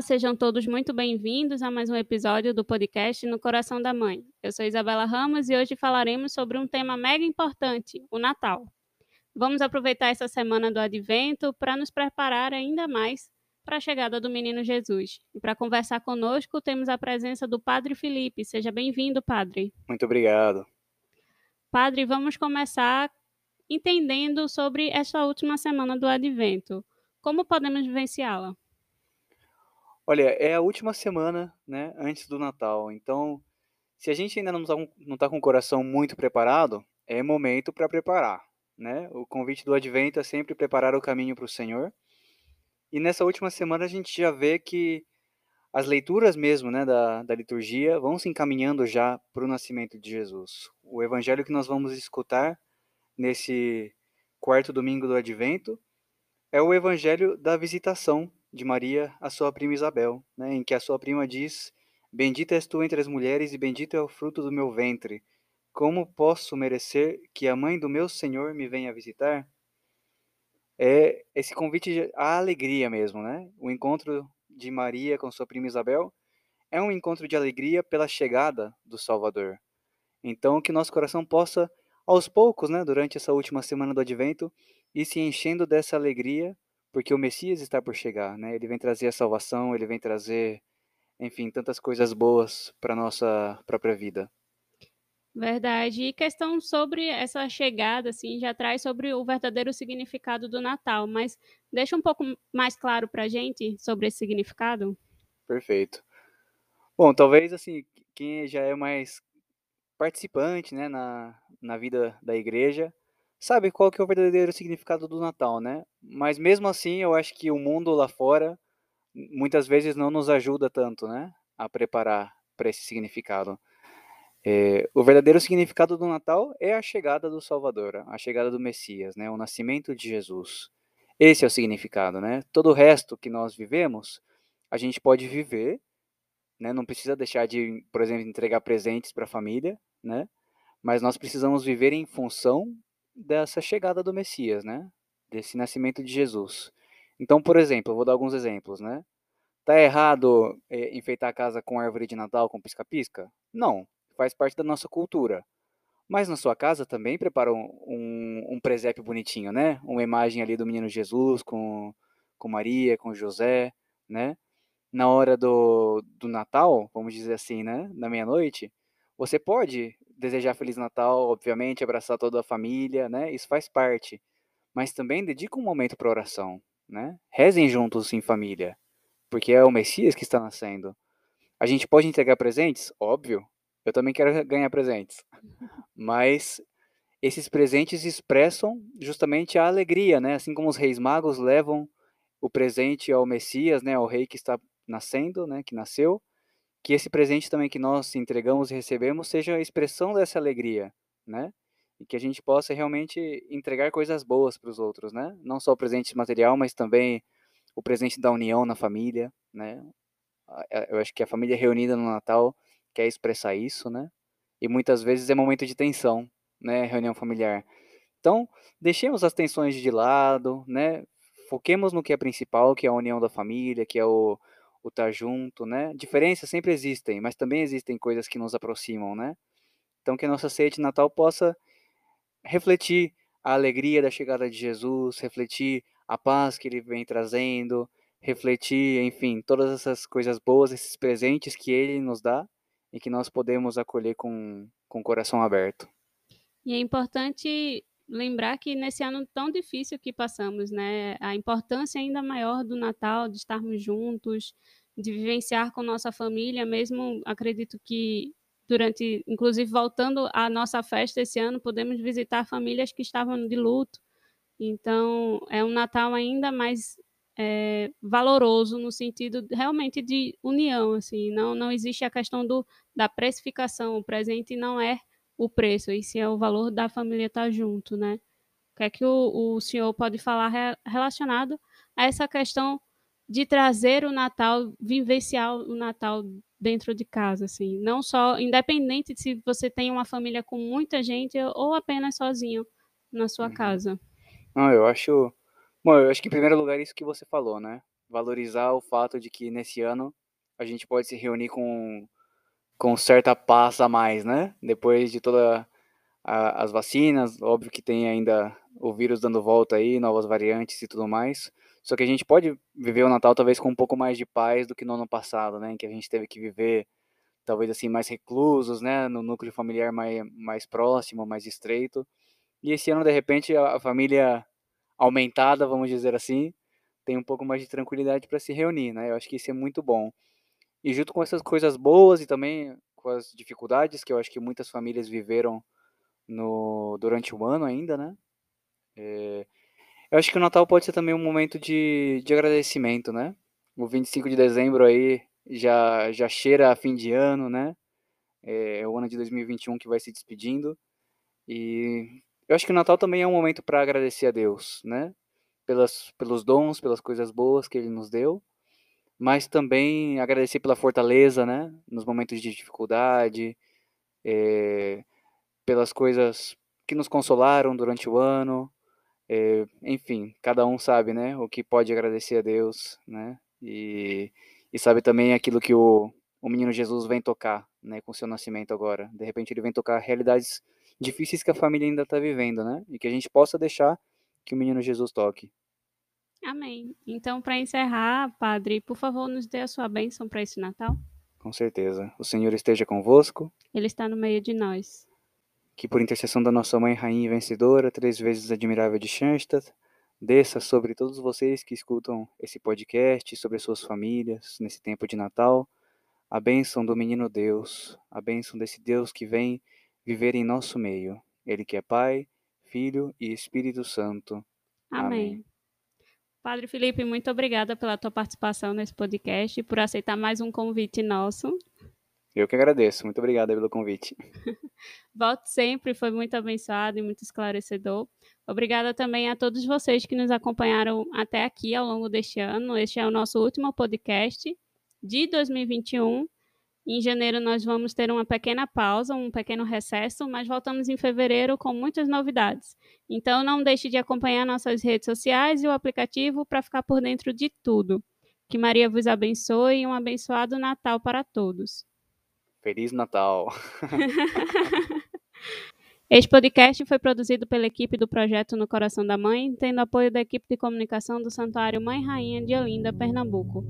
Olá, sejam todos muito bem-vindos a mais um episódio do podcast No Coração da Mãe. Eu sou Isabela Ramos e hoje falaremos sobre um tema mega importante, o Natal. Vamos aproveitar essa semana do Advento para nos preparar ainda mais para a chegada do menino Jesus. E para conversar conosco, temos a presença do Padre Felipe. Seja bem-vindo, Padre. Muito obrigado. Padre, vamos começar entendendo sobre essa última semana do Advento. Como podemos vivenciá-la? Olha, é a última semana, né, antes do Natal. Então, se a gente ainda não está tá com o coração muito preparado, é momento para preparar, né? O convite do Advento é sempre preparar o caminho para o Senhor. E nessa última semana a gente já vê que as leituras mesmo, né, da, da liturgia vão se encaminhando já para o nascimento de Jesus. O evangelho que nós vamos escutar nesse quarto domingo do Advento é o evangelho da visitação de Maria a sua prima Isabel, né, em que a sua prima diz: Bendita és tu entre as mulheres e bendito é o fruto do meu ventre. Como posso merecer que a mãe do meu Senhor me venha visitar? É esse convite à alegria mesmo, né? O encontro de Maria com sua prima Isabel é um encontro de alegria pela chegada do Salvador. Então, que nosso coração possa, aos poucos, né, durante essa última semana do Advento, ir se enchendo dessa alegria porque o Messias está por chegar, né? Ele vem trazer a salvação, ele vem trazer, enfim, tantas coisas boas para nossa própria vida. Verdade. E questão sobre essa chegada, assim, já traz sobre o verdadeiro significado do Natal, mas deixa um pouco mais claro para a gente sobre esse significado. Perfeito. Bom, talvez, assim, quem já é mais participante, né, na, na vida da igreja, sabe qual que é o verdadeiro significado do Natal, né? Mas mesmo assim, eu acho que o mundo lá fora muitas vezes não nos ajuda tanto, né, a preparar para esse significado. É, o verdadeiro significado do Natal é a chegada do Salvador, a chegada do Messias, né, o nascimento de Jesus. Esse é o significado, né? Todo o resto que nós vivemos, a gente pode viver, né? Não precisa deixar de, por exemplo, entregar presentes para a família, né? Mas nós precisamos viver em função dessa chegada do Messias, né? Desse nascimento de Jesus. Então, por exemplo, eu vou dar alguns exemplos, né? Tá errado é, enfeitar a casa com árvore de Natal com pisca-pisca? Não, faz parte da nossa cultura. Mas na sua casa também prepara um, um, um, presépio bonitinho, né? Uma imagem ali do menino Jesus com, com Maria, com José, né? Na hora do, do Natal, vamos dizer assim, né? Na meia-noite, você pode desejar Feliz Natal, obviamente, abraçar toda a família, né? Isso faz parte. Mas também dedica um momento para oração, né? Rezem juntos em família, porque é o Messias que está nascendo. A gente pode entregar presentes? Óbvio. Eu também quero ganhar presentes. Mas esses presentes expressam justamente a alegria, né? Assim como os reis magos levam o presente ao Messias, né, ao rei que está nascendo, né, que nasceu, que esse presente também que nós entregamos e recebemos seja a expressão dessa alegria, né? E que a gente possa realmente entregar coisas boas para os outros, né? Não só o presente material, mas também o presente da união na família, né? Eu acho que a família reunida no Natal quer expressar isso, né? E muitas vezes é momento de tensão, né? Reunião familiar. Então, deixemos as tensões de lado, né? Foquemos no que é principal, que é a união da família, que é o, o estar tá junto, né? Diferenças sempre existem, mas também existem coisas que nos aproximam, né? Então que a nossa ceia de Natal possa refletir a alegria da chegada de Jesus, refletir a paz que ele vem trazendo, refletir, enfim, todas essas coisas boas, esses presentes que ele nos dá e que nós podemos acolher com, com o coração aberto. E é importante lembrar que nesse ano tão difícil que passamos, né, a importância ainda maior do Natal, de estarmos juntos, de vivenciar com nossa família, mesmo acredito que durante, inclusive voltando à nossa festa esse ano, podemos visitar famílias que estavam de luto. Então, é um Natal ainda mais é, valoroso no sentido realmente de união, assim, não não existe a questão do da precificação, o presente não é o preço, e sim é o valor da família estar tá junto, né? O que é que o, o senhor pode falar re, relacionado a essa questão de trazer o Natal, vivenciar o Natal dentro de casa, assim, não só, independente de se você tem uma família com muita gente ou apenas sozinho na sua uhum. casa. Não, eu acho, bom, eu acho que em primeiro lugar isso que você falou, né? valorizar o fato de que nesse ano a gente pode se reunir com, com certa paz a mais, né? Depois de todas as vacinas, óbvio que tem ainda o vírus dando volta aí, novas variantes e tudo mais. Só que a gente pode viver o Natal talvez com um pouco mais de paz do que no ano passado, né? Em que a gente teve que viver talvez assim mais reclusos, né? No núcleo familiar mais, mais próximo, mais estreito. E esse ano, de repente, a, família aumentada, vamos dizer assim, tem um pouco mais de tranquilidade para se reunir, né? Eu acho que isso é muito bom. E junto com essas coisas boas e também com as dificuldades que eu acho que muitas famílias viveram no durante o ano ainda, né? É, eu acho que o Natal pode ser também um momento de, de agradecimento, né? O 25 de dezembro aí já, já cheira a fim de ano, né? É, é o ano de 2021 que vai se despedindo. E eu acho que o Natal também é um momento para agradecer a Deus, né? Pelas, pelos dons, pelas coisas boas que Ele nos deu, mas também agradecer pela fortaleza, né? Nos momentos de dificuldade, é, pelas coisas que nos consolaram durante o ano, é, enfim, cada um sabe, né? O que pode agradecer a Deus, né? E, e sabe também aquilo que o, o menino Jesus vem tocar, né? Com seu nascimento agora. De repente ele vem tocar realidades difíceis que a família ainda está vivendo, né? E que a gente possa deixar que o menino Jesus toque. Amém. Então, para encerrar, Padre, por favor, nos dê a sua bênção para esse Natal. Com certeza. O Senhor esteja convosco. Ele está no meio de nós. Que por intercessão da nossa Mãe Rainha Vencedora, três vezes admirável de Schanstatt, desça sobre todos vocês que escutam esse podcast, sobre as suas famílias, nesse tempo de Natal, a bênção do menino Deus, a bênção desse Deus que vem viver em nosso meio. Ele que é Pai, Filho e Espírito Santo. Amém. Amém. Padre Felipe, muito obrigada pela tua participação nesse podcast e por aceitar mais um convite nosso. Eu que agradeço. Muito obrigado pelo convite. Volte sempre, foi muito abençoado e muito esclarecedor. Obrigada também a todos vocês que nos acompanharam até aqui ao longo deste ano. Este é o nosso último podcast de 2021. Em janeiro nós vamos ter uma pequena pausa, um pequeno recesso, mas voltamos em fevereiro com muitas novidades. Então não deixe de acompanhar nossas redes sociais e o aplicativo para ficar por dentro de tudo. Que Maria vos abençoe e um abençoado Natal para todos. Feliz Natal. Este podcast foi produzido pela equipe do projeto No Coração da Mãe, tendo apoio da equipe de comunicação do Santuário Mãe Rainha de Olinda, Pernambuco.